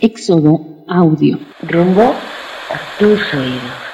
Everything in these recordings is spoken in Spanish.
Éxodo Audio. Rumbo a tus oídos.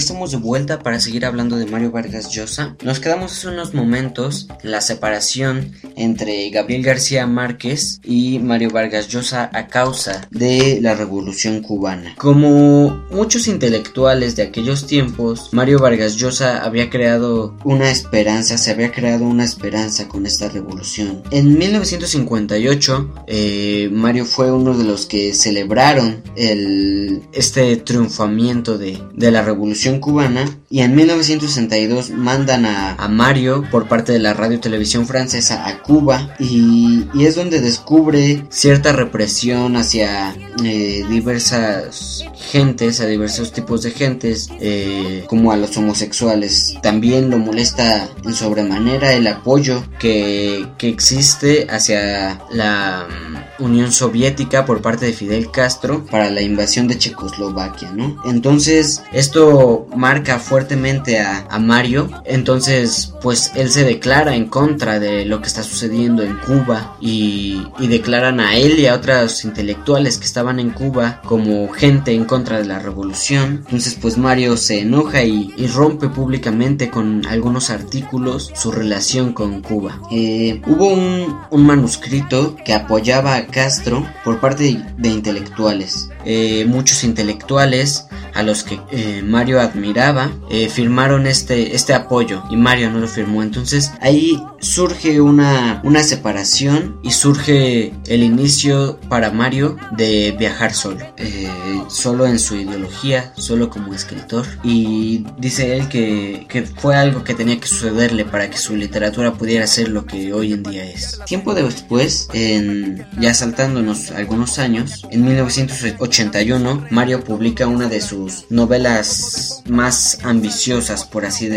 estamos de vuelta para seguir hablando de Mario Vargas Llosa. Nos quedamos hace unos momentos en la separación entre Gabriel García Márquez y Mario Vargas Llosa a causa de la Revolución Cubana. Como muchos intelectuales de aquellos tiempos, Mario Vargas Llosa había creado una esperanza, se había creado una esperanza con esta revolución. En 1958, eh, Mario fue uno de los que celebraron el, este triunfamiento de, de la revolución cubana y en 1962 mandan a, Mario por parte de la radio televisión francesa a Cuba y, es donde descubre cierta represión hacia eh, diversas gentes, a diversos tipos de gentes, eh, como a los homosexuales. También lo molesta en sobremanera el apoyo que, existe hacia la mm, Unión Soviética por parte de Fidel Castro para la invasión de Checoslovaquia, ¿no? Entonces, esto marca fuertemente a, Mario. Entonces, pues él se declara en contra de lo que está sucediendo en Cuba y, declaran a él y a otros intelectuales que estaban en Cuba como gente en contra de la revolución. Entonces, pues Mario se enoja y, rompe públicamente con algunos artículos su relación con Cuba. Eh, hubo un, manuscrito que apoyaba a Castro por parte de, intelectuales. Eh, muchos intelectuales a los que eh, Mario admiraba eh, firmaron este, este apoyo y Mario no lo firmó. Entonces ahí surge una, una separación y surge el inicio para Mario de viajar solo, eh, solo en su ideología, solo como escritor. Y dice él que, que fue algo que tenía que sucederle para que su literatura pudiera ser lo que hoy en día es. Tiempo después, en, ya saltándonos algunos años, en 1981, Mario publica una de sus novelas más ambiciosas, por así,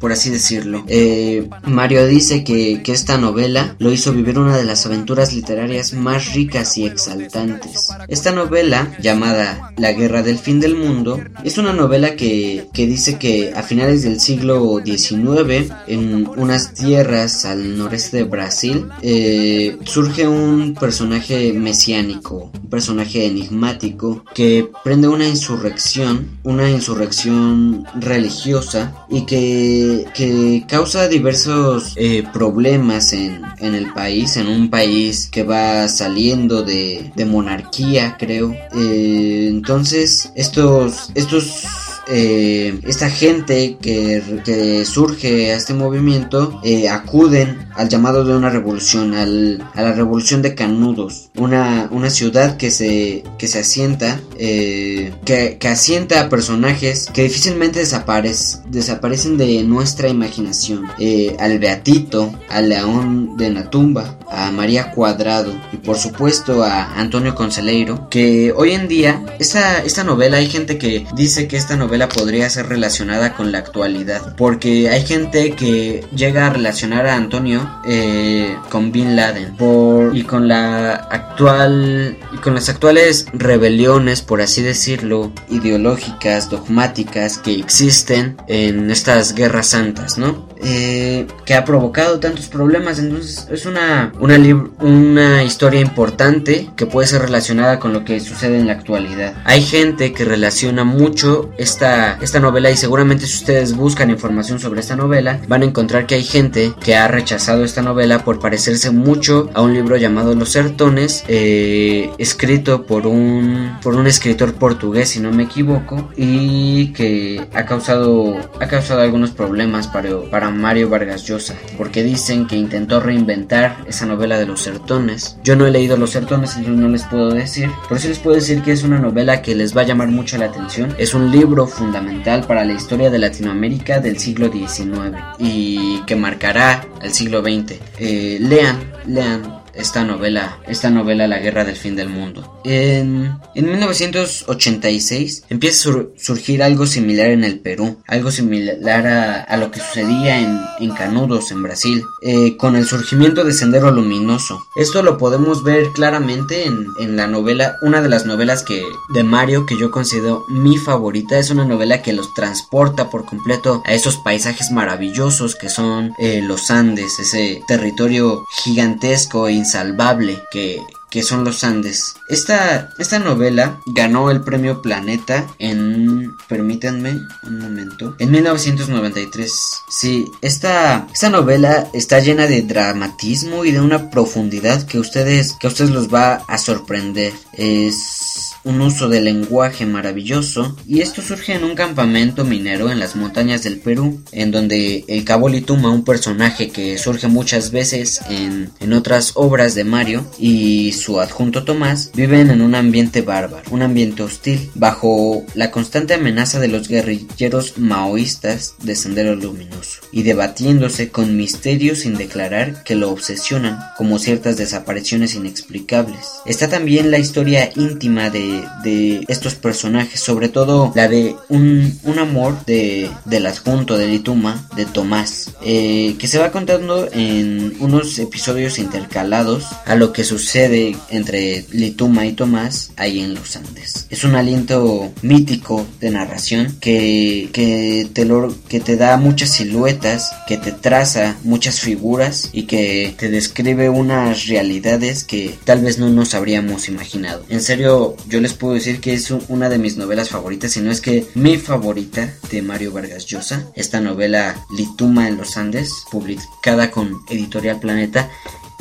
por así decirlo. Eh, Mario dice que, que esta novela lo hizo vivir una de las aventuras literarias más ricas y exaltantes. Esta novela, llamada La Guerra del Fin del Mundo, es una novela que, que dice que a finales del siglo XIX, en unas tierras al noreste de Brasil, eh, surge un personaje mesiánico, un personaje enigmático que prende una insurrección, una insurrección religiosa y que, que causa diversos eh, problemas en, en, el país, en un país que va saliendo de, de monarquía, creo. Eh, entonces, estos, estos eh, esta gente que, que, surge a este movimiento eh, acuden al llamado de una revolución, al, a la revolución de Canudos, una, una ciudad que se, que se asienta, eh, que, que, asienta a personajes que difícilmente desaparece, desaparecen de nuestra imaginación, al Beatito, al León de Natumba, a María Cuadrado y por supuesto a Antonio Conceleiro, que hoy en día esta, esta novela hay gente que dice que esta novela podría ser relacionada con la actualidad. Porque hay gente que llega a relacionar a Antonio eh, con Bin Laden. Por, y con la actual. Y con las actuales rebeliones, por así decirlo, ideológicas, dogmáticas que existen en estas guerras santas, ¿no? Eh, que ha provocado tantos problemas. Entonces es una, una, una historia importante que puede ser relacionada con lo que sucede en la actualidad. Hay gente que relaciona mucho esta esta, novela y seguramente si ustedes buscan información sobre esta novela van a encontrar que hay gente que ha rechazado esta novela por parecerse mucho a un libro llamado Los Sertones, eh, escrito por un, por un escritor portugués si no me equivoco y que ha causado, ha causado algunos problemas para, para Mario Vargas Llosa porque dicen que intentó reinventar esa novela de Los Sertones. Yo no he leído Los Sertones entonces no les puedo decir, pero sí les puedo decir que es una novela que les va a llamar mucho la atención. Es un libro fundamental para la historia de Latinoamérica del siglo XIX y que marcará el siglo XX. Eh, lean, lean esta novela, esta novela La Guerra del Fin del Mundo. En, en 1986 empieza a surgir algo similar en el Perú, algo similar a, lo que sucedía en, en Canudos, en Brasil, eh, con el surgimiento de Sendero Luminoso. Esto lo podemos ver claramente en, en la novela, una de las novelas que de Mario que yo considero mi favorita, es una novela que los transporta por completo a esos paisajes maravillosos que son eh, los Andes, ese territorio gigantesco e insalvable que, que son los Andes. Esta, esta novela ganó el premio Planeta en... Permítanme un momento. En 1993. Sí, esta, esta novela está llena de dramatismo y de una profundidad que ustedes, que a ustedes los va a sorprender. Es un uso del lenguaje maravilloso y esto surge en un campamento minero en las montañas del Perú, en donde el Cabo Lituma, un personaje que surge muchas veces en, en otras obras de Mario, y su adjunto Tomás viven en un ambiente bárbaro, un ambiente hostil, bajo la constante amenaza de los guerrilleros maoístas de Sendero Luminoso, y debatiéndose con misterios sin declarar que lo obsesionan, como ciertas desapariciones inexplicables. Está también la historia íntima de de, estos personajes, sobre todo la de un, un amor de, del adjunto de Lituma, de Tomás, eh, que se va contando en unos episodios intercalados a lo que sucede entre Lituma y Tomás ahí en los Andes. Es un aliento mítico de narración que, que, te, lo, que te da muchas siluetas, que te traza muchas figuras y que te describe unas realidades que tal vez no nos habríamos imaginado. En serio, yo les puedo decir que es una de mis novelas favoritas, si no es que mi favorita de Mario Vargas Llosa. Esta novela Lituma en los Andes, publicada con Editorial Planeta,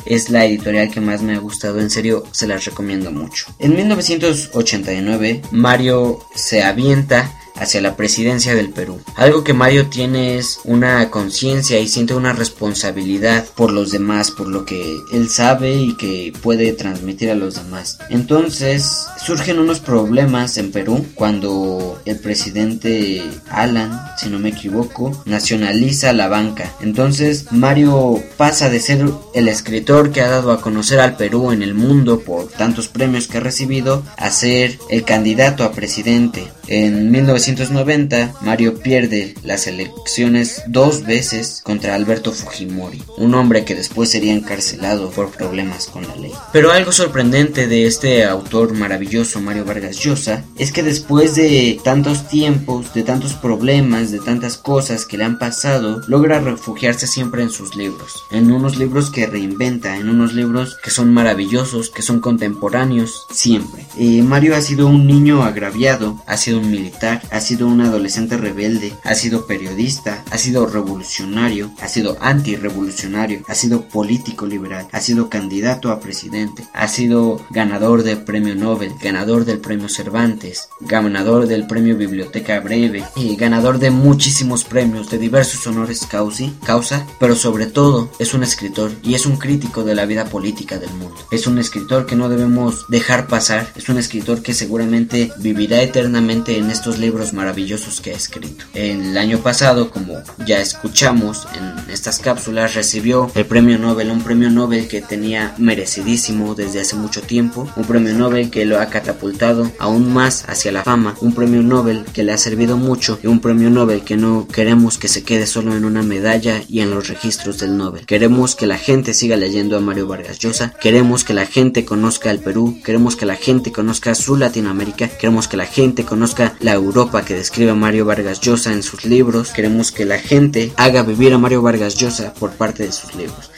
es la editorial que más me ha gustado, en serio se las recomiendo mucho. En 1989 Mario se avienta hacia la presidencia del Perú. Algo que Mario tiene es una conciencia y siente una responsabilidad por los demás, por lo que él sabe y que puede transmitir a los demás. Entonces surgen unos problemas en Perú cuando el presidente Alan, si no me equivoco, nacionaliza la banca. Entonces Mario pasa de ser el escritor que ha dado a conocer al Perú en el mundo por tantos premios que ha recibido a ser el candidato a presidente. En 1990, Mario pierde las elecciones dos veces contra Alberto Fujimori, un hombre que después sería encarcelado por problemas con la ley. Pero algo sorprendente de este autor maravilloso, Mario Vargas Llosa, es que después de tantos tiempos, de tantos problemas, de tantas cosas que le han pasado, logra refugiarse siempre en sus libros, en unos libros que reinventa, en unos libros que son maravillosos, que son contemporáneos, siempre. Eh, Mario ha sido un niño agraviado, ha sido un militar, ha sido un adolescente rebelde, ha sido periodista, ha sido revolucionario, ha sido antirrevolucionario, ha sido político liberal, ha sido candidato a presidente, ha sido ganador del premio Nobel, ganador del premio Cervantes, ganador del premio Biblioteca Breve y ganador de muchísimos premios de diversos honores causi, causa, pero sobre todo es un escritor y es un crítico de la vida política del mundo. Es un escritor que no debemos dejar pasar, es un escritor que seguramente vivirá eternamente en estos libros maravillosos que ha escrito. El año pasado, como ya escuchamos en estas cápsulas, recibió el premio Nobel, un premio Nobel que tenía merecidísimo desde hace mucho tiempo, un premio Nobel que lo ha catapultado aún más hacia la fama, un premio Nobel que le ha servido mucho y un premio Nobel que no queremos que se quede solo en una medalla y en los registros del Nobel. Queremos que la gente siga leyendo a Mario Vargas Llosa, queremos que la gente conozca el Perú, queremos que la gente conozca su Latinoamérica, queremos que la gente conozca la Europa que describe Mario Vargas Llosa en sus libros. Queremos que la gente haga vivir a Mario Vargas Llosa por parte de sus libros.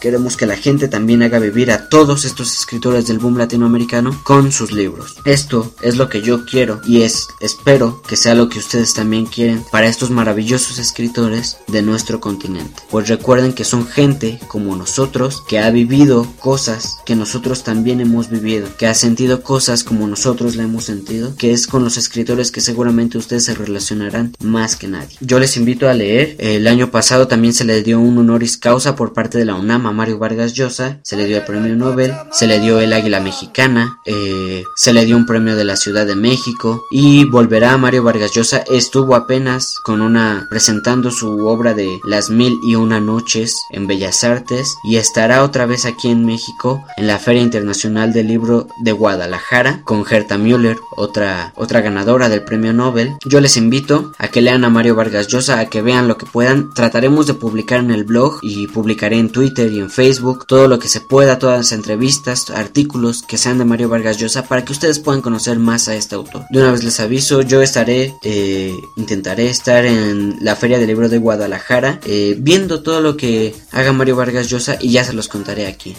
Queremos que la gente también haga vivir a todos estos escritores del boom latinoamericano con sus libros. Esto es lo que yo quiero y es espero que sea lo que ustedes también quieren para estos maravillosos escritores de nuestro continente. Pues recuerden que son gente como nosotros que ha vivido cosas que nosotros también hemos vivido, que ha sentido cosas como nosotros la hemos sentido, que es con los escritores que seguramente ustedes se relacionarán más que nadie. Yo les invito a leer. El año pasado también se le dio un honoris causa por parte de la UNAM a Mario Vargas Llosa, se le dio el premio Nobel, se le dio el Águila Mexicana, eh, se le dio un premio de la Ciudad de México y volverá a Mario Vargas Llosa. Estuvo apenas con una presentando su obra de Las Mil y Una Noches en Bellas Artes y estará otra vez aquí en México en la Feria Internacional del Libro de Guadalajara con Gerta Müller, otra, otra ganadora del premio Nobel. Yo les invito a que lean a Mario Vargas Llosa, a que vean lo que puedan. Trataremos de publicar en el blog y publicaré en Twitter y en Facebook todo lo que se pueda, todas las entrevistas, artículos que sean de Mario Vargas Llosa para que ustedes puedan conocer más a este autor. De una vez les aviso, yo estaré, eh, intentaré estar en la Feria del Libro de Guadalajara eh, viendo todo lo que haga Mario Vargas Llosa y ya se los contaré aquí.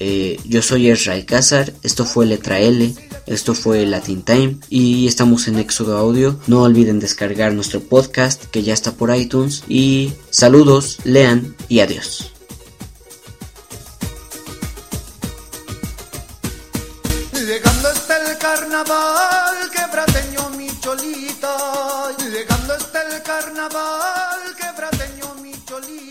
Eh, yo soy Ezra Cázar, esto fue Letra L, esto fue Latin Time y estamos en Éxodo Audio. No olviden descargar nuestro podcast que ya está por iTunes y saludos, lean y adiós. Llegando está el carnaval, quebrateño mi cholita. Llegando está el carnaval, quebrateño mi cholita.